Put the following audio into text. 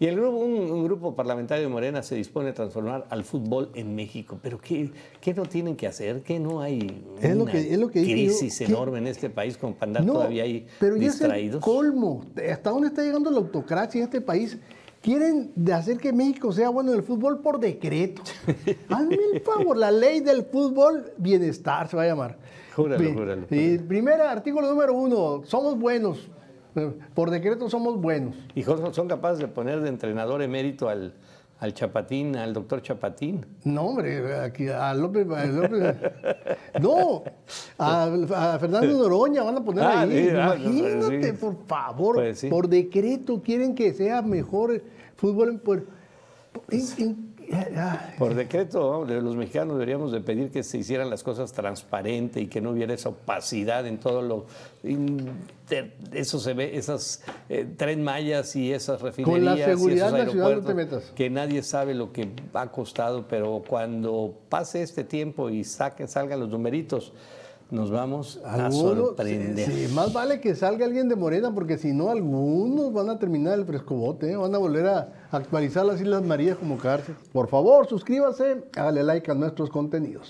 Y el grupo, un, un grupo parlamentario de Morena se dispone a transformar al fútbol en México. ¿Pero qué, qué no tienen que hacer? ¿Qué no hay Es lo una que- es lo que yo, crisis enorme en este país como para andar todavía ahí pero ya es el distraídos? colmo. ¿Hasta dónde está llegando la autocracia en este país? Quieren hacer que México sea bueno en el fútbol por decreto. Hazme el favor, la ley del fútbol bienestar se va a llamar. Júralo, júralo, Y primer artículo número uno, somos buenos. Por decreto somos buenos. Y son son capaces de poner de entrenador emérito al, al Chapatín, al doctor Chapatín. No, hombre, aquí a López, a López- no, a, a Fernando Noroña van a poner Ah, ahí. sí, ah, Imagínate, pues sí. por favor, Pues sí. por decreto quieren que sea mejor el fútbol en Puerto. En- ah, Por decreto, de los mexicanos deberíamos de pedir que se hicieran las cosas transparente y que no hubiera esa opacidad en todo lo... eso se ve, esas eh, tren mayas y esas refinerías la y esos nacional no te aeropuertos, metas. Que nadie sabe lo que ha costado, pero cuando pase este tiempo y saquen, salgan los numeritos, nos vamos a sorprender. sí, sí, más vale que salga alguien de Morena, porque si no, algunos van a terminar el frescobote, ¿eh? van a volver a actualizar las Islas Marías como cárcel. Por favor, suscríbase, hágale like a nuestros contenidos.